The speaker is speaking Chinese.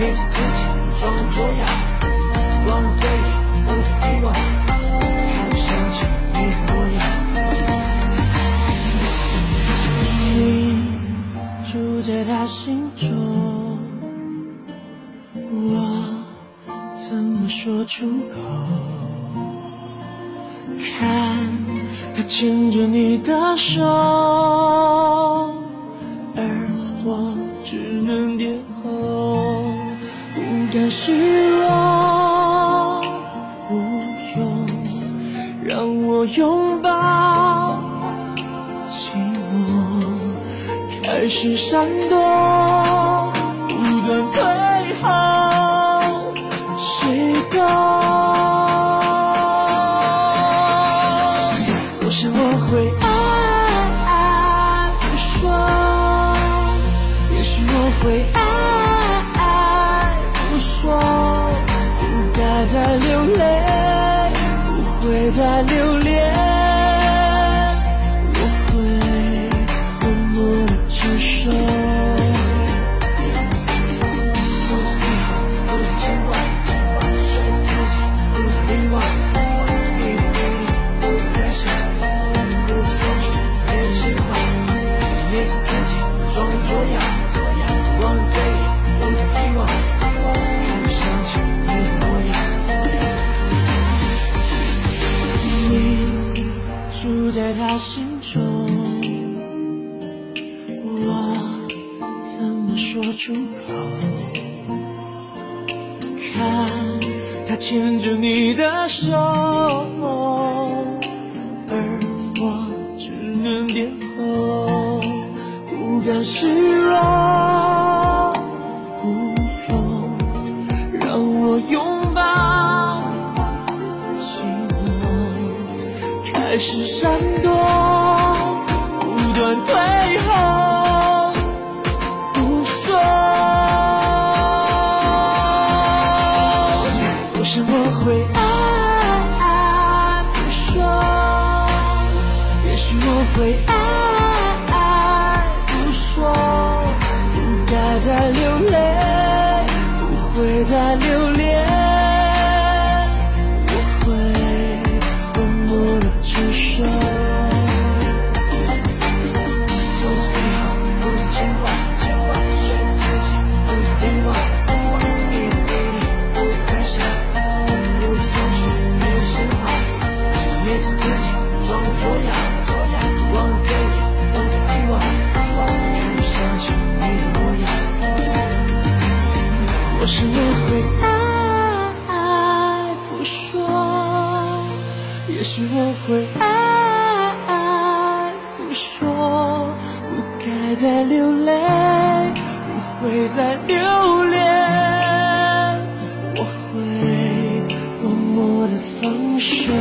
别欺自己，装聋作哑，忘了回忆，不准遗忘，还不想起你的模样。你住在他心中，我怎么说出口？看他牵着你的手。敢示弱，不用让我拥抱，寂寞开始闪躲，不断退后，谁懂？我想我会爱不说，也许我会爱在留恋，在他心中，我怎么说出口？看他牵着你的手，而我只能点头，不敢示弱，不用让我拥是闪躲，不断退后，不说。我想我会爱爱不说，也许我会爱爱不说，不该再留会爱不说，也许我会爱不说，不该再流泪，不会再留恋，我会默默的放手。